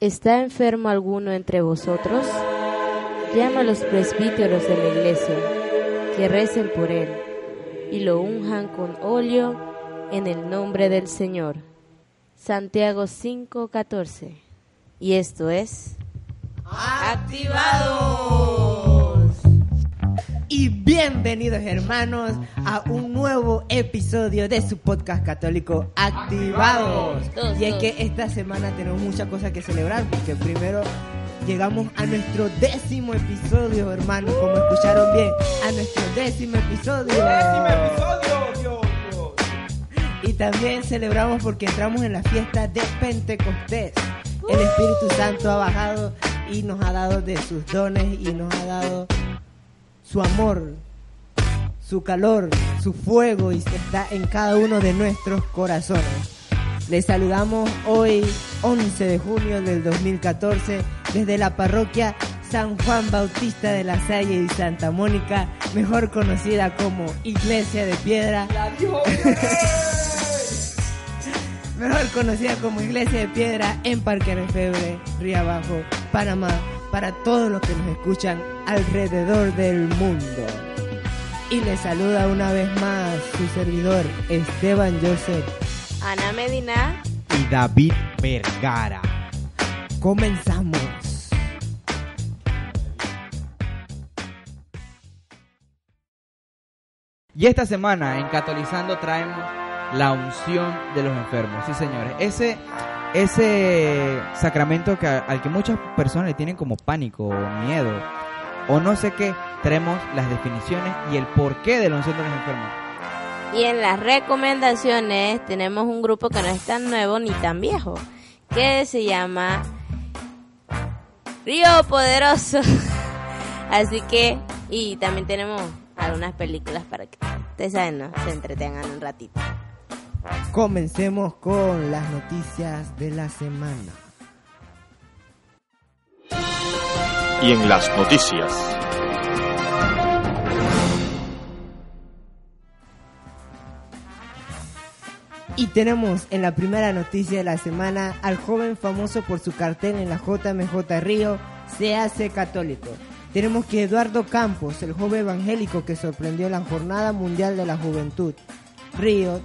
¿Está enfermo alguno entre vosotros? Llama a los presbíteros de la iglesia, que recen por él, y lo unjan con óleo en el nombre del Señor. Santiago 5:14. Y esto es... ¡Activados! Y bienvenidos hermanos a un nuevo episodio de su podcast católico Activados. Y es que esta semana tenemos muchas cosas que celebrar porque primero llegamos a nuestro décimo episodio hermanos, como escucharon bien, a nuestro décimo episodio. Y también celebramos porque entramos en la fiesta de Pentecostés. El Espíritu Santo ha bajado y nos ha dado de sus dones y nos ha dado su amor, su calor, su fuego y está en cada uno de nuestros corazones. Les saludamos hoy, 11 de junio del 2014, desde la parroquia San Juan Bautista de la Salle y Santa Mónica, mejor conocida como Iglesia de Piedra. mejor conocida como Iglesia de Piedra en Parque Refebre, Río Abajo, Panamá, para todos los que nos escuchan alrededor del mundo. Y les saluda una vez más su servidor Esteban Joseph. Ana Medina. y David Vergara. Comenzamos. Y esta semana en Catolizando traemos la unción de los enfermos. Sí, señores. Ese, ese sacramento que, al que muchas personas le tienen como pánico o miedo o no sé qué, traemos las definiciones y el porqué de la unción enfermos. Y en las recomendaciones tenemos un grupo que no es tan nuevo ni tan viejo, que se llama Río Poderoso. Así que, y también tenemos algunas películas para que ustedes saben. Se entretengan un ratito. Comencemos con las noticias de la semana. Y en las noticias. Y tenemos en la primera noticia de la semana al joven famoso por su cartel en la JMJ Río, se hace católico. Tenemos que Eduardo Campos, el joven evangélico que sorprendió la Jornada Mundial de la Juventud, Río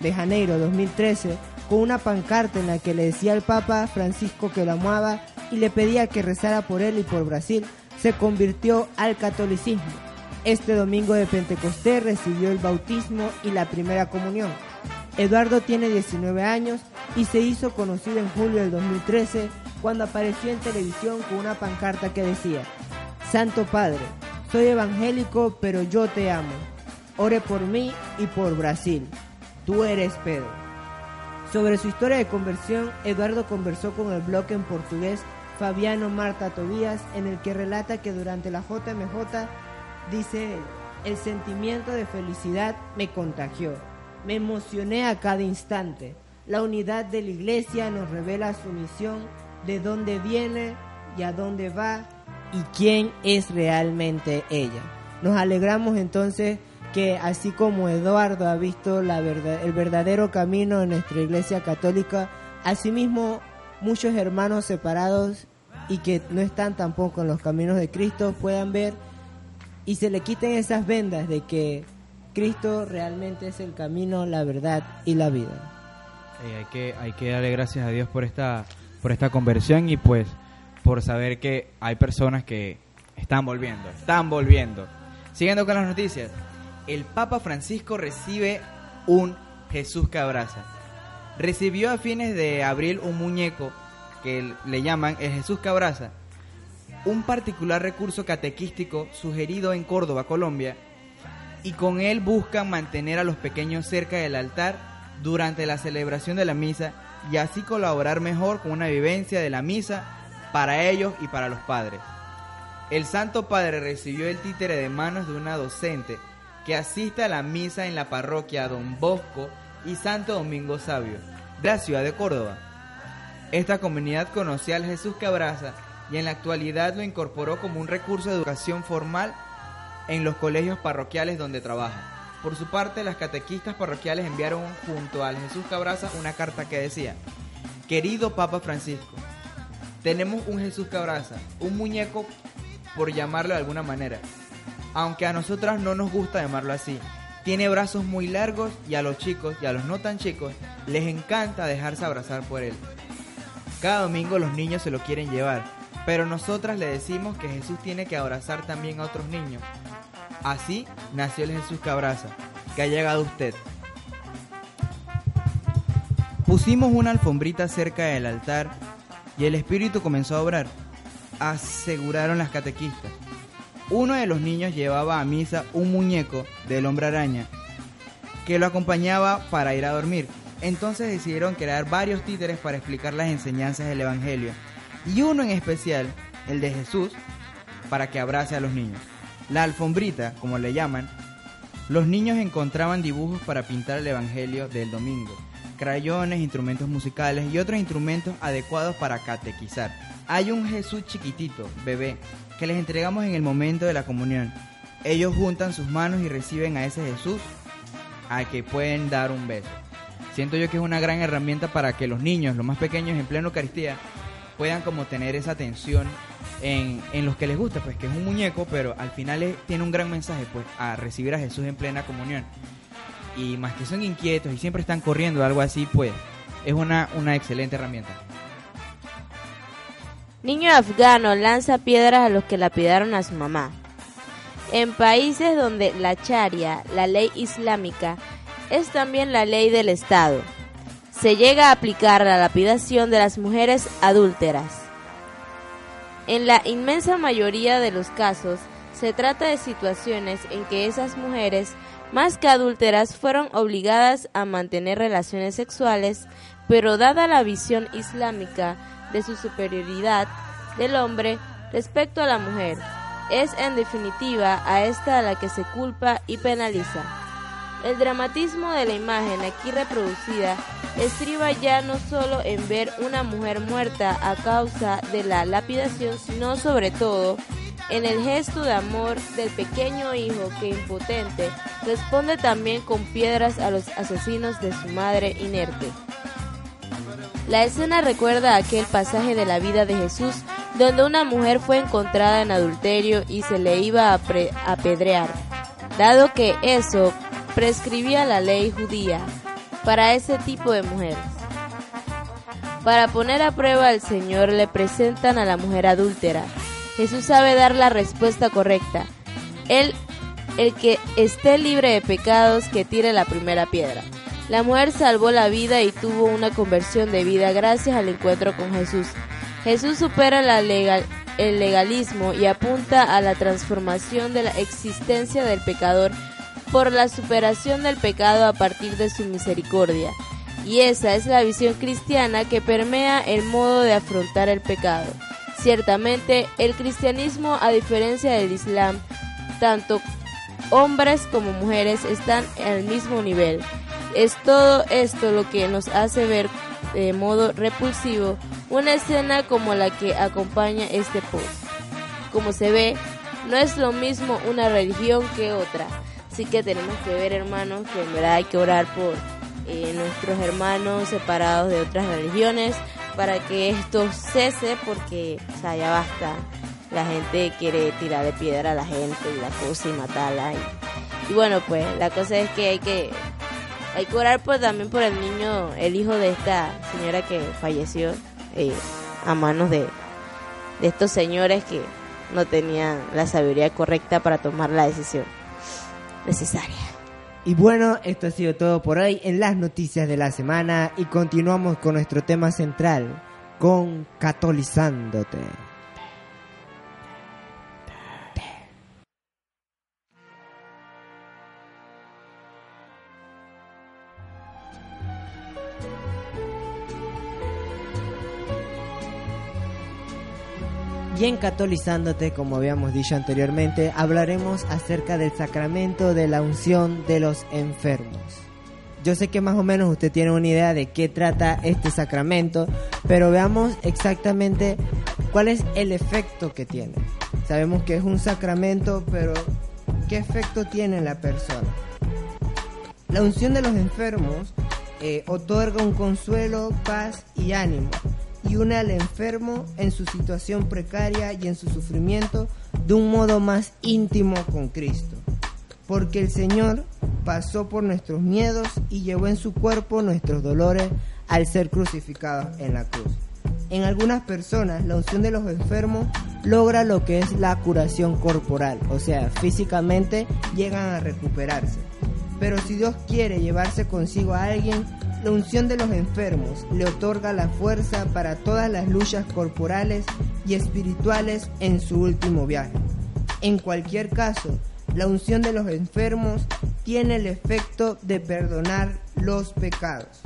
de Janeiro 2013, con una pancarta en la que le decía al Papa Francisco que lo amaba y le pedía que rezara por él y por Brasil, se convirtió al catolicismo. Este domingo de Pentecostés recibió el bautismo y la primera comunión. Eduardo tiene 19 años y se hizo conocido en julio del 2013 cuando apareció en televisión con una pancarta que decía, Santo Padre, soy evangélico pero yo te amo. Ore por mí y por Brasil. Tú eres Pedro. Sobre su historia de conversión, Eduardo conversó con el blog en portugués Fabiano Marta Tobías, en el que relata que durante la JMJ, dice el sentimiento de felicidad me contagió. Me emocioné a cada instante. La unidad de la iglesia nos revela su misión, de dónde viene y a dónde va y quién es realmente ella. Nos alegramos entonces que así como Eduardo ha visto la verdad, el verdadero camino en nuestra iglesia católica, asimismo muchos hermanos separados y que no están tampoco en los caminos de Cristo puedan ver y se le quiten esas vendas de que Cristo realmente es el camino, la verdad y la vida. Eh, hay, que, hay que darle gracias a Dios por esta, por esta conversión y pues por saber que hay personas que están volviendo, están volviendo. Siguiendo con las noticias, el Papa Francisco recibe un Jesús que abraza. Recibió a fines de abril un muñeco que le llaman el Jesús que un particular recurso catequístico sugerido en Córdoba, Colombia, y con él buscan mantener a los pequeños cerca del altar durante la celebración de la misa y así colaborar mejor con una vivencia de la misa para ellos y para los padres. El Santo Padre recibió el títere de manos de una docente que asiste a la misa en la parroquia Don Bosco y Santo Domingo Sabio, de la ciudad de Córdoba. Esta comunidad conocía al Jesús que abraza y en la actualidad lo incorporó como un recurso de educación formal en los colegios parroquiales donde trabaja. Por su parte, las catequistas parroquiales enviaron junto al Jesús Cabraza una carta que decía, Querido Papa Francisco, tenemos un Jesús que abraza, un muñeco por llamarlo de alguna manera. Aunque a nosotras no nos gusta llamarlo así. Tiene brazos muy largos y a los chicos y a los no tan chicos les encanta dejarse abrazar por él. Cada domingo los niños se lo quieren llevar, pero nosotras le decimos que Jesús tiene que abrazar también a otros niños. Así nació el Jesús que abraza, que ha llegado usted. Pusimos una alfombrita cerca del altar y el Espíritu comenzó a obrar, aseguraron las catequistas. Uno de los niños llevaba a misa un muñeco del hombre araña que lo acompañaba para ir a dormir. Entonces decidieron crear varios títeres para explicar las enseñanzas del Evangelio y uno en especial, el de Jesús, para que abrace a los niños. La alfombrita, como le llaman, los niños encontraban dibujos para pintar el Evangelio del domingo, crayones, instrumentos musicales y otros instrumentos adecuados para catequizar. Hay un Jesús chiquitito, bebé, que les entregamos en el momento de la comunión. Ellos juntan sus manos y reciben a ese Jesús a que pueden dar un beso. Siento yo que es una gran herramienta para que los niños, los más pequeños en pleno Eucaristía, puedan como tener esa atención en, en los que les gusta, pues que es un muñeco, pero al final tiene un gran mensaje, pues a recibir a Jesús en plena comunión. Y más que son inquietos y siempre están corriendo, algo así, pues es una, una excelente herramienta. Niño afgano lanza piedras a los que lapidaron a su mamá. En países donde la charia, la ley islámica, es también la ley del Estado, se llega a aplicar la lapidación de las mujeres adúlteras. En la inmensa mayoría de los casos, se trata de situaciones en que esas mujeres, más que adúlteras, fueron obligadas a mantener relaciones sexuales, pero dada la visión islámica de su superioridad del hombre respecto a la mujer, es en definitiva a esta la que se culpa y penaliza. El dramatismo de la imagen aquí reproducida estriba ya no solo en ver una mujer muerta a causa de la lapidación, sino sobre todo en el gesto de amor del pequeño hijo que impotente responde también con piedras a los asesinos de su madre inerte. La escena recuerda aquel pasaje de la vida de Jesús donde una mujer fue encontrada en adulterio y se le iba a apedrear, dado que eso prescribía la ley judía para ese tipo de mujeres. Para poner a prueba al Señor le presentan a la mujer adúltera. Jesús sabe dar la respuesta correcta. Él, el que esté libre de pecados, que tire la primera piedra. La mujer salvó la vida y tuvo una conversión de vida gracias al encuentro con Jesús. Jesús supera el legalismo y apunta a la transformación de la existencia del pecador por la superación del pecado a partir de su misericordia. Y esa es la visión cristiana que permea el modo de afrontar el pecado. Ciertamente, el cristianismo, a diferencia del Islam, tanto hombres como mujeres están al mismo nivel. Es todo esto lo que nos hace ver de modo repulsivo una escena como la que acompaña este post. Como se ve, no es lo mismo una religión que otra. Así que tenemos que ver, hermanos, que en verdad hay que orar por eh, nuestros hermanos separados de otras religiones para que esto cese porque, ya basta. La gente quiere tirarle piedra a la gente y la cosa y matarla. Y, y bueno, pues la cosa es que hay que hay que orar también por el niño, el hijo de esta señora que falleció eh, a manos de, de estos señores que no tenían la sabiduría correcta para tomar la decisión necesaria. Y bueno, esto ha sido todo por hoy en las noticias de la semana y continuamos con nuestro tema central, con Catolizándote. Y en Catolizándote, como habíamos dicho anteriormente, hablaremos acerca del sacramento de la unción de los enfermos. Yo sé que más o menos usted tiene una idea de qué trata este sacramento, pero veamos exactamente cuál es el efecto que tiene. Sabemos que es un sacramento, pero ¿qué efecto tiene en la persona? La unción de los enfermos eh, otorga un consuelo, paz y ánimo. Y une al enfermo en su situación precaria y en su sufrimiento de un modo más íntimo con Cristo. Porque el Señor pasó por nuestros miedos y llevó en su cuerpo nuestros dolores al ser crucificado en la cruz. En algunas personas la unción de los enfermos logra lo que es la curación corporal, o sea, físicamente llegan a recuperarse. Pero si Dios quiere llevarse consigo a alguien, la unción de los enfermos le otorga la fuerza para todas las luchas corporales y espirituales en su último viaje. En cualquier caso, la unción de los enfermos tiene el efecto de perdonar los pecados.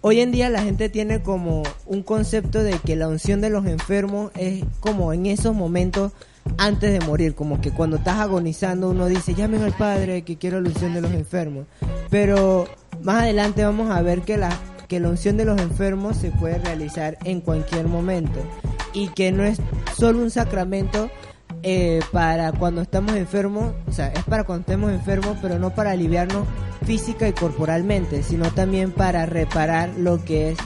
Hoy en día la gente tiene como un concepto de que la unción de los enfermos es como en esos momentos antes de morir, como que cuando estás agonizando uno dice, llamen al Padre que quiero la unción de los enfermos. Pero más adelante vamos a ver que la, que la unción de los enfermos se puede realizar en cualquier momento y que no es solo un sacramento eh, para cuando estamos enfermos, o sea, es para cuando estemos enfermos, pero no para aliviarnos física y corporalmente, sino también para reparar lo que es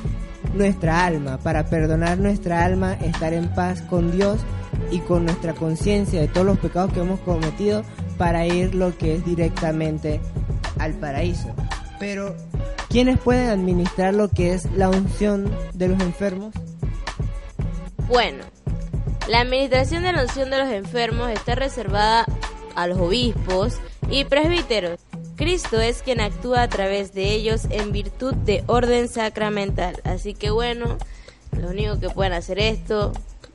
nuestra alma, para perdonar nuestra alma, estar en paz con Dios y con nuestra conciencia de todos los pecados que hemos cometido para ir lo que es directamente al paraíso. Pero, ¿quiénes pueden administrar lo que es la unción de los enfermos? Bueno, la administración de la unción de los enfermos está reservada a los obispos y presbíteros. Cristo es quien actúa a través de ellos en virtud de orden sacramental. Así que bueno, lo único que pueden hacer esto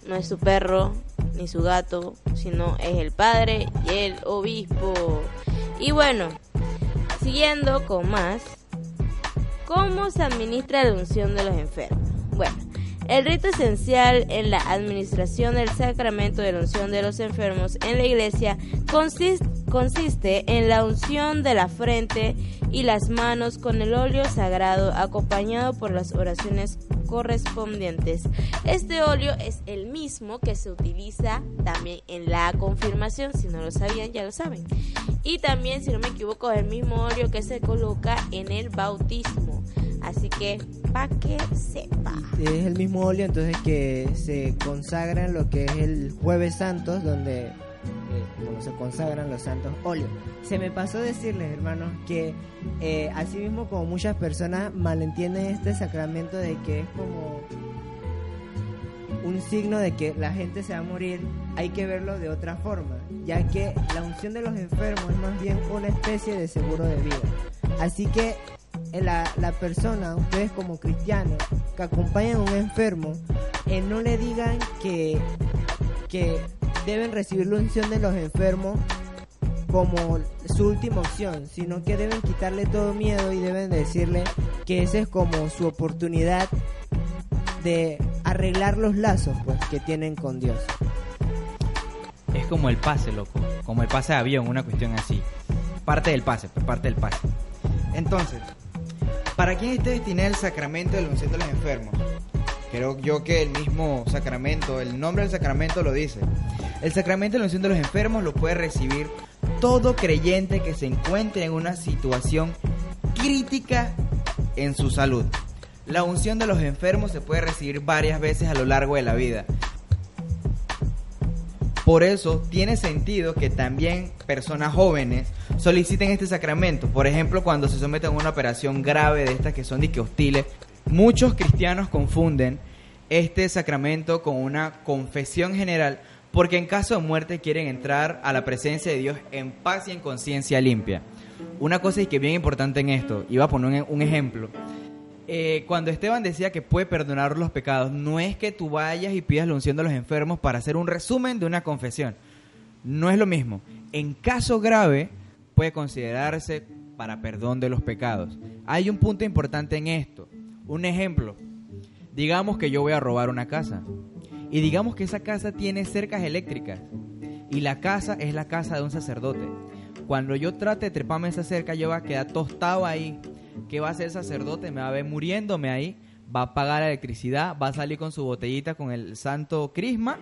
no es su perro ni su gato, sino es el padre y el obispo. Y bueno, siguiendo con más, ¿cómo se administra la unción de los enfermos? Bueno, el rito esencial en la administración del sacramento de la unción de los enfermos en la iglesia consiste, en la unción de la frente y las manos con el óleo sagrado acompañado por las oraciones correspondientes. Este óleo es el mismo que se utiliza también en la confirmación, si no lo sabían ya lo saben. Y también, si no me equivoco, es el mismo óleo que se coloca en el bautismo. Así que, para que sepa. Es el mismo óleo entonces que se consagra en lo que es el jueves santos, donde eh, se consagran los santos óleos. Se me pasó decirles, hermanos, que eh, así mismo como muchas personas malentienden este sacramento de que es como un signo de que la gente se va a morir, hay que verlo de otra forma, ya que la unción de los enfermos es más bien una especie de seguro de vida. Así que la, la persona, ustedes como cristianos, que acompañan a un enfermo, eh, no le digan que, que deben recibir la unción de los enfermos como su última opción, sino que deben quitarle todo miedo y deben decirle que esa es como su oportunidad de arreglar los lazos pues que tienen con Dios. Es como el pase, loco. Como el pase de avión, una cuestión así. Parte del pase, pues, parte del pase. Entonces, ¿para quién está destinado el sacramento de la unción de los enfermos? Creo yo que el mismo sacramento, el nombre del sacramento lo dice. El sacramento de la unción de los enfermos lo puede recibir todo creyente que se encuentre en una situación crítica en su salud. La unción de los enfermos se puede recibir varias veces a lo largo de la vida. Por eso tiene sentido que también personas jóvenes soliciten este sacramento. Por ejemplo, cuando se someten a una operación grave de estas que son dique hostiles, muchos cristianos confunden este sacramento con una confesión general porque en caso de muerte quieren entrar a la presencia de Dios en paz y en conciencia limpia. Una cosa y que es bien importante en esto, iba a poner un ejemplo. Eh, cuando Esteban decía que puede perdonar los pecados, no es que tú vayas y pidas la unción de los enfermos para hacer un resumen de una confesión. No es lo mismo. En caso grave, puede considerarse para perdón de los pecados. Hay un punto importante en esto. Un ejemplo. Digamos que yo voy a robar una casa. Y digamos que esa casa tiene cercas eléctricas. Y la casa es la casa de un sacerdote. Cuando yo trate de treparme esa cerca, yo voy a quedar tostado ahí ¿Qué va a hacer el sacerdote? Me va a ver muriéndome ahí, va a pagar la electricidad, va a salir con su botellita con el santo crisma,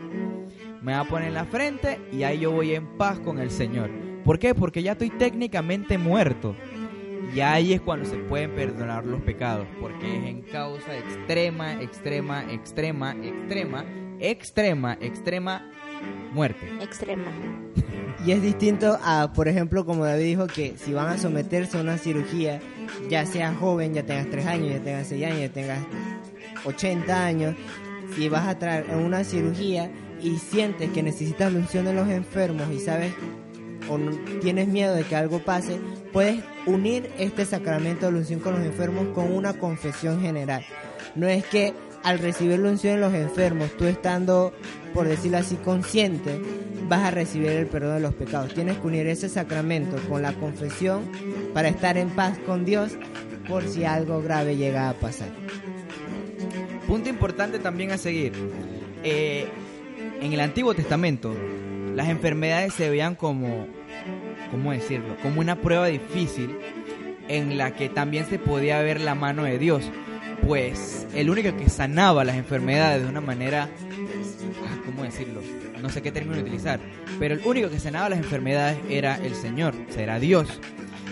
me va a poner en la frente y ahí yo voy en paz con el Señor. ¿Por qué? Porque ya estoy técnicamente muerto. Y ahí es cuando se pueden perdonar los pecados, porque es en causa extrema, extrema, extrema, extrema, extrema, extrema muerte. Extrema. Y es distinto a, por ejemplo, como David dijo, que si van a someterse a una cirugía, ya seas joven, ya tengas 3 años, ya tengas 6 años, ya tengas 80 años, si vas a traer una cirugía y sientes que necesitas la unción de los enfermos y sabes o no- tienes miedo de que algo pase, puedes unir este sacramento de la unción con los enfermos con una confesión general. No es que al recibir la unción de los enfermos, tú estando, por decirlo así, consciente, vas a recibir el perdón de los pecados. Tienes que unir ese sacramento con la confesión para estar en paz con Dios por si algo grave llega a pasar. Punto importante también a seguir. Eh, en el Antiguo Testamento, las enfermedades se veían como, ¿cómo decirlo? Como una prueba difícil en la que también se podía ver la mano de Dios. Pues el único que sanaba las enfermedades de una manera, ah, ¿cómo decirlo? No sé qué término utilizar, pero el único que sanaba las enfermedades era el Señor, será Dios.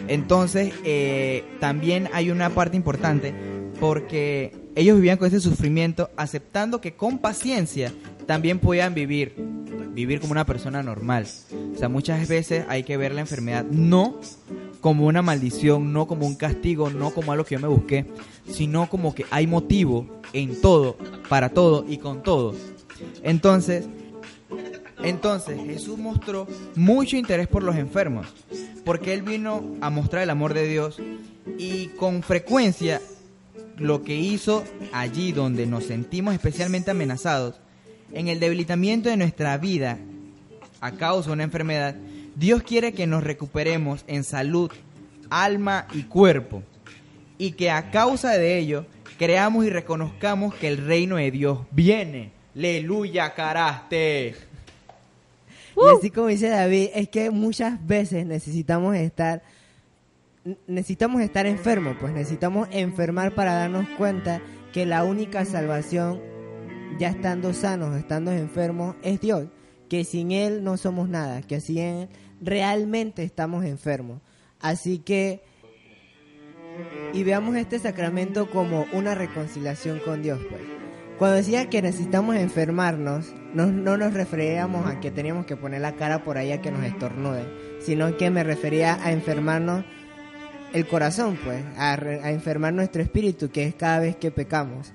Entonces, eh, también hay una parte importante porque ellos vivían con ese sufrimiento aceptando que con paciencia también podían vivir, vivir como una persona normal. O sea, muchas veces hay que ver la enfermedad no como una maldición, no como un castigo, no como algo que yo me busqué, sino como que hay motivo en todo, para todo y con todo. Entonces, entonces Jesús mostró mucho interés por los enfermos, porque Él vino a mostrar el amor de Dios y con frecuencia lo que hizo allí donde nos sentimos especialmente amenazados, en el debilitamiento de nuestra vida a causa de una enfermedad, Dios quiere que nos recuperemos en salud, alma y cuerpo, y que a causa de ello creamos y reconozcamos que el reino de Dios viene. Aleluya, caraste. Y así como dice David, es que muchas veces necesitamos estar necesitamos estar enfermos, pues necesitamos enfermar para darnos cuenta que la única salvación, ya estando sanos, estando enfermos, es Dios. Que sin Él no somos nada, que sin Él realmente estamos enfermos. Así que, y veamos este sacramento como una reconciliación con Dios, pues. Cuando decía que necesitamos enfermarnos, no, no nos referíamos a que teníamos que poner la cara por ahí a que nos estornuden, sino que me refería a enfermarnos el corazón, pues, a, re- a enfermar nuestro espíritu, que es cada vez que pecamos.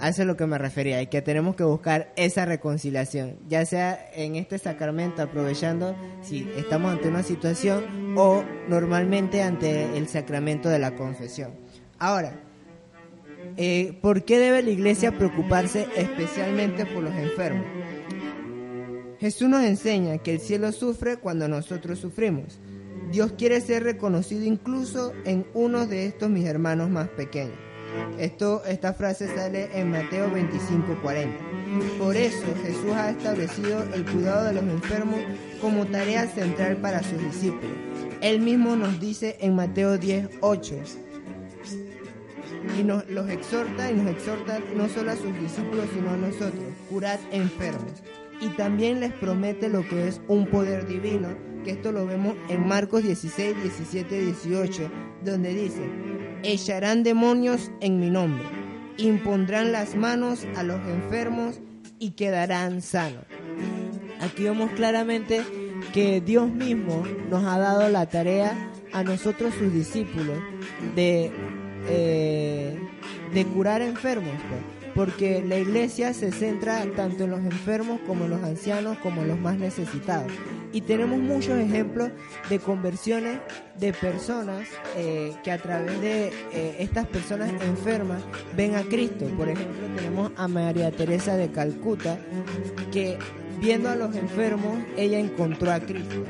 A eso es lo que me refería, y que tenemos que buscar esa reconciliación, ya sea en este sacramento, aprovechando si estamos ante una situación o normalmente ante el sacramento de la confesión. Ahora, eh, ¿por qué debe la iglesia preocuparse especialmente por los enfermos? Jesús nos enseña que el cielo sufre cuando nosotros sufrimos. Dios quiere ser reconocido incluso en uno de estos mis hermanos más pequeños. Esto, esta frase sale en Mateo 25:40. Por eso Jesús ha establecido el cuidado de los enfermos como tarea central para sus discípulos. Él mismo nos dice en Mateo 10:8 y nos los exhorta y nos exhorta no solo a sus discípulos sino a nosotros, curad enfermos. Y también les promete lo que es un poder divino, que esto lo vemos en Marcos 16, 17, 18, donde dice, echarán demonios en mi nombre, impondrán las manos a los enfermos y quedarán sanos. Aquí vemos claramente que Dios mismo nos ha dado la tarea a nosotros sus discípulos de, eh, de curar enfermos, pues, porque la iglesia se centra tanto en los enfermos como en los ancianos como en los más necesitados. Y tenemos muchos ejemplos de conversiones de personas eh, que a través de eh, estas personas enfermas ven a Cristo. Por ejemplo, tenemos a María Teresa de Calcuta, que viendo a los enfermos, ella encontró a Cristo.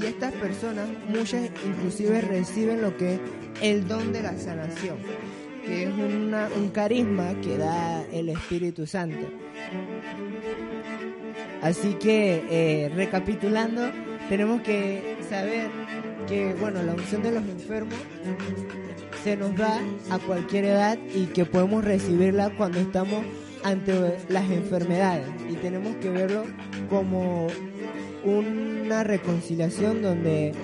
Y estas personas, muchas inclusive reciben lo que es el don de la sanación, que es una- un carisma que da el Espíritu Santo. Así que, eh, recapitulando, tenemos que saber que, bueno, la unción de los enfermos se nos da a cualquier edad y que podemos recibirla cuando estamos ante las enfermedades y tenemos que verlo como una reconciliación donde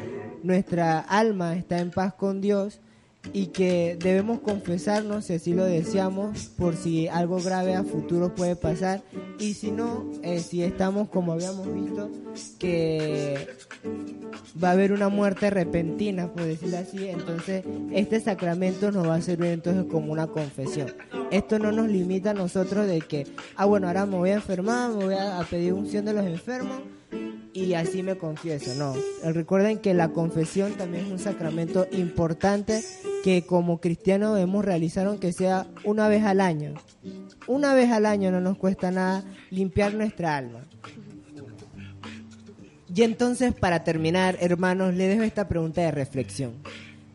nuestra alma está en paz con Dios y que debemos confesarnos si así lo deseamos por si algo grave a futuro puede pasar y si no, eh, si estamos como habíamos visto que va a haber una muerte repentina, por decirlo así, entonces este sacramento nos va a servir entonces como una confesión. Esto no nos limita a nosotros de que, ah bueno, ahora me voy a enfermar, me voy a, a pedir unción de los enfermos y así me confieso. No, recuerden que la confesión también es un sacramento importante que como cristianos debemos realizar aunque sea una vez al año. Una vez al año no nos cuesta nada limpiar nuestra alma. Y entonces para terminar, hermanos, le dejo esta pregunta de reflexión.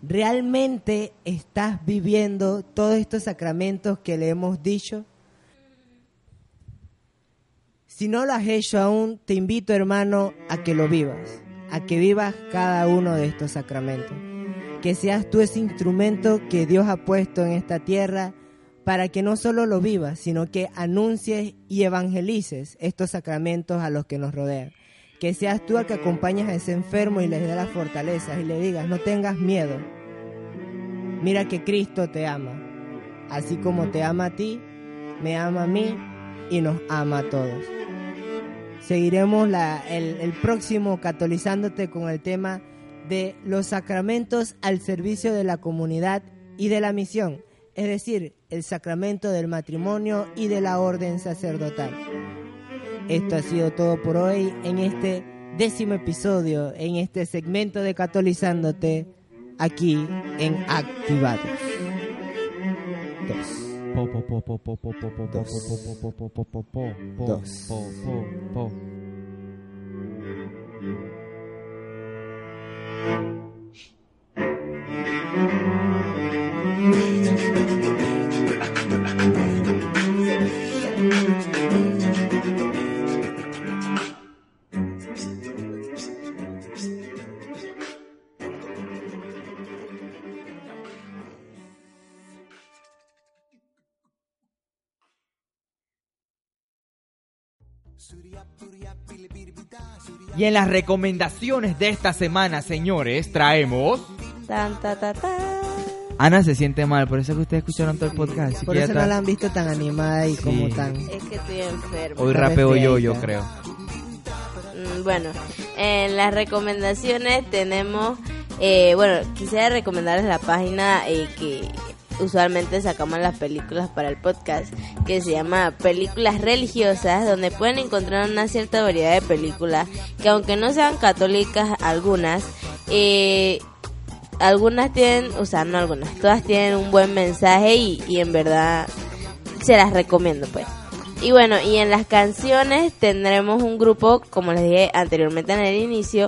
¿Realmente estás viviendo todos estos sacramentos que le hemos dicho? Si no lo has hecho aún, te invito, hermano, a que lo vivas, a que vivas cada uno de estos sacramentos. Que seas tú ese instrumento que Dios ha puesto en esta tierra para que no solo lo vivas, sino que anuncies y evangelices estos sacramentos a los que nos rodean. Que seas tú el que acompañas a ese enfermo y le dé las fortalezas y le digas, no tengas miedo. Mira que Cristo te ama. Así como te ama a ti, me ama a mí y nos ama a todos. Seguiremos la, el, el próximo catolizándote con el tema de los sacramentos al servicio de la comunidad y de la misión, es decir, el sacramento del matrimonio y de la orden sacerdotal. Esto ha sido todo por hoy en este décimo episodio, en este segmento de Catolizándote, aquí en Activados. dos, dos. Shh. Y en las recomendaciones de esta semana, señores, traemos... Tan, ta, ta, ta. Ana se siente mal, por eso que ustedes escucharon todo el podcast. así Por que eso no la han visto tan animada y Sí. como tan... Es que estoy enfermo. Hoy rapeo yo, yo creo. Mm, Bueno, en las recomendaciones tenemos, eh, bueno, quisiera recomendarles la página eh, que usualmente sacamos las películas para el podcast, que se llama Películas Religiosas, donde pueden encontrar una cierta variedad de películas que aunque no sean católicas algunas, eh, algunas tienen, o sea, no algunas, todas tienen un buen mensaje y, y en verdad se las recomiendo pues. Y bueno, y en las canciones tendremos un grupo, como les dije anteriormente en el inicio,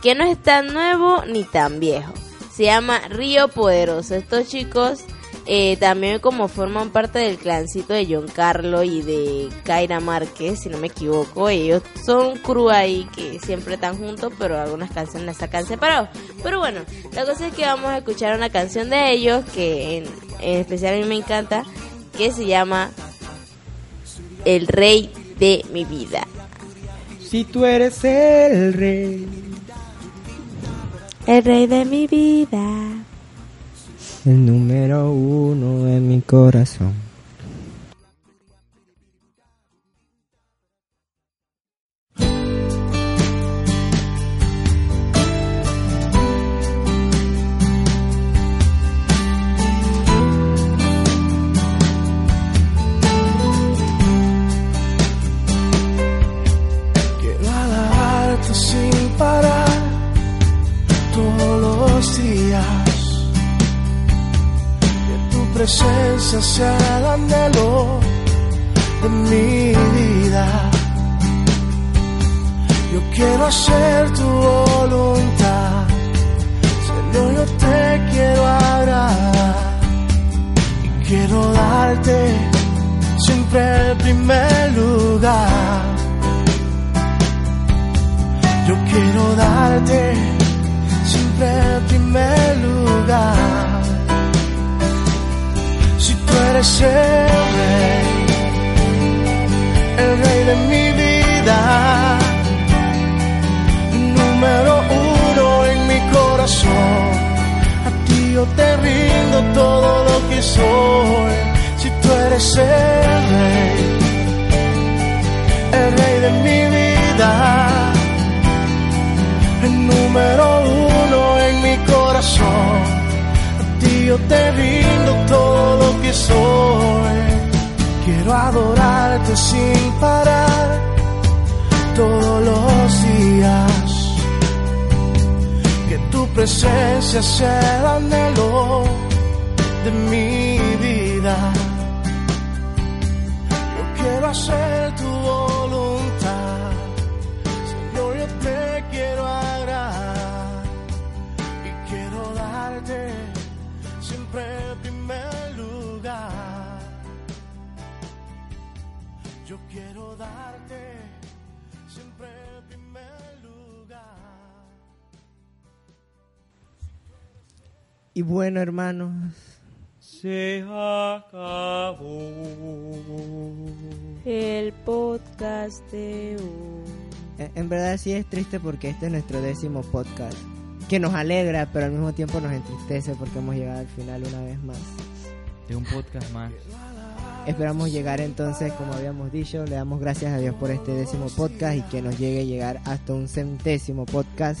que no es tan nuevo ni tan viejo. Se llama Río Poderoso. Estos chicos eh, también como forman parte del clancito de John Carlo y de Kaira Márquez, si no me equivoco. Ellos son crew ahí que siempre están juntos, pero algunas canciones las sacan separados. Pero bueno, la cosa es que vamos a escuchar una canción de ellos que en, en especial a mí me encanta, que se llama El Rey de mi vida. Si tú eres el rey. El Rey de mi vida. El número uno en mi corazón. Tu voluntad. Señor, yo te quiero agradar. Y quiero darte siempre el primer lugar. Yo quiero darte siempre el primer lugar. Si tú eres el rey, el rey de mi vida, número uno en mi corazón. te rindo todo lo que soy. Si tú eres el rey, el rey de mi vida, el número uno en mi corazón. A ti yo te rindo todo lo que soy. Quiero adorarte sin parar presencia sea el anhelo de mi vida. Yo quiero hacer tu voluntad. Y bueno, hermanos, Se acabó. El podcast de hoy. en en verdad sí es triste porque este es nuestro décimo podcast. Que nos alegra, pero al mismo tiempo nos entristece porque hemos llegado al final una vez más. De un podcast más. Esperamos llegar entonces, como habíamos dicho, le damos gracias a Dios por este décimo podcast y que nos llegue a llegar hasta un centésimo podcast.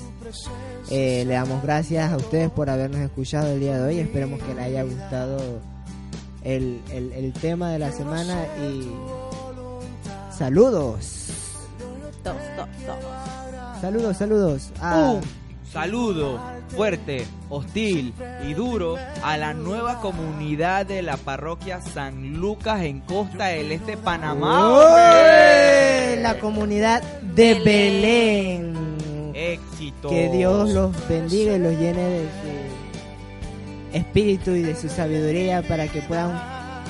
Eh, le damos gracias a ustedes por habernos escuchado el día de hoy. Esperemos que les haya gustado el, el- el tema de la semana y saludos. Dos, dos, dos. Saludos, saludos. Ah, Un saludo fuerte, hostil y duro a la nueva comunidad de la parroquia San Lucas en Costa del Este, Panamá. La comunidad de Belén. Éxito. Que Dios los bendiga y los llene de su espíritu y de su sabiduría para que puedan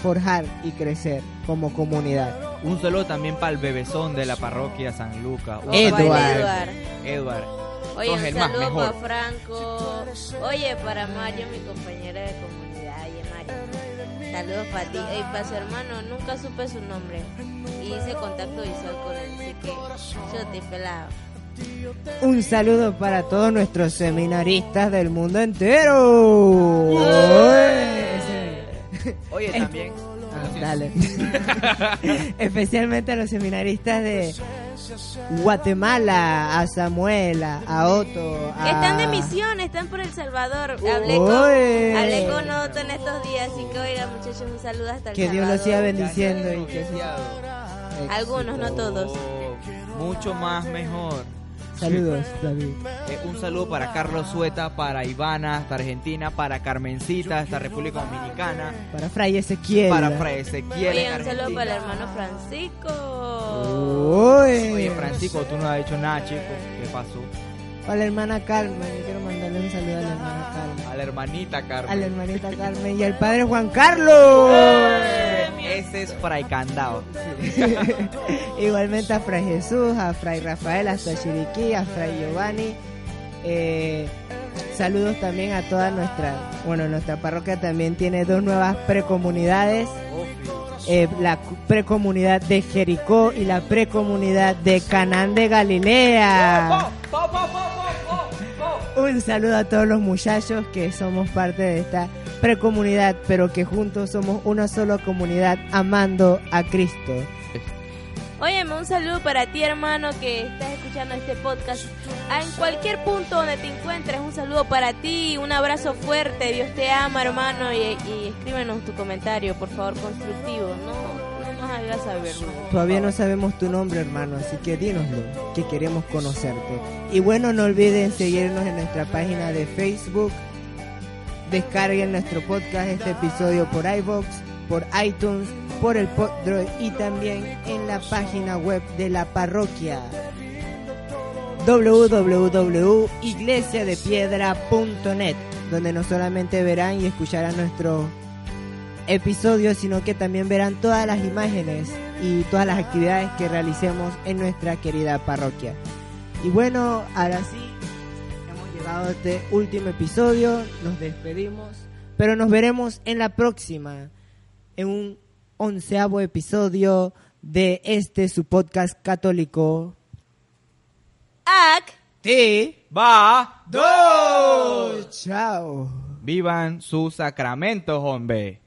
forjar y crecer como comunidad. Un saludo también para el bebezón de la parroquia San Lucas. Un Edward. Edward. Oye, un saludo para Franco. Oye, para Mario, mi compañera de comunidad. Oye, Mario. Saludos para ti. Y para su hermano, nunca supe su nombre. Y hice contacto visual con él. Así que yo te pelado. Un saludo para todos nuestros seminaristas del mundo entero. Oye, también. Ah, dale. Especialmente a los seminaristas de Guatemala, a Samuela, a Otto. Que están de a- misión, están por El Salvador. Hablé con, Oye. hablé con Otto en estos días. Así que, oiga, muchachos, un saludo hasta El Que Dios los siga bendiciendo y que Algunos, no todos. Mucho más mejor. Saludos, David. Eh, un saludo para Carlos Sueta, para Ivana, hasta Argentina, para Carmencita, hasta República Dominicana, Para Fray Ezequiel. para Fray Ezequiel Oye, un saludo para el hermano Francisco. Oye. Oye, Francisco, tú no has dicho nada, chico. ¿Qué pasó? Para la hermana Carmen. Yo quiero mandarle un saludo a la hermana Carmen. A la hermanita Carmen. A la hermanita Carmen y al padre Juan Carlos. Es Fray Candado. Igualmente a Fray Jesús, a Fray Rafael, hasta Chiriquí, a Fray Giovanni. Eh, saludos también a toda nuestra, bueno, nuestra parroquia también tiene dos nuevas precomunidades. eh, la precomunidad de Jericó y la precomunidad de Canán de Galilea. Un saludo a todos los muchachos que somos parte de esta precomunidad, pero que juntos somos una sola comunidad amando a Cristo. Óyeme, un saludo para ti, hermano, que estás escuchando este podcast. Ah, En cualquier punto donde te encuentres, un saludo para ti, un abrazo fuerte. Dios te ama, hermano, y, y escríbenos tu comentario, por favor, constructivo. No, no nos hagas saber. Todavía no sabemos tu nombre, hermano, así que dínoslo, que queremos conocerte. Y bueno, no olviden seguirnos en nuestra página de Facebook. Descarguen nuestro podcast, este episodio por iVoox, por iTunes, por el Podroid y también en la página web de la parroquia www.iglesiadepiedra.net donde no solamente verán y escucharán nuestros episodios, sino que también verán todas las imágenes y todas las actividades que realicemos en nuestra querida parroquia. Y bueno, ahora sí, llegado este último episodio, nos despedimos, pero nos veremos en la próxima, en un onceavo episodio de este su podcast católico. Ac. Va. Dos. Chao. Vivan sus sacramentos, hombre.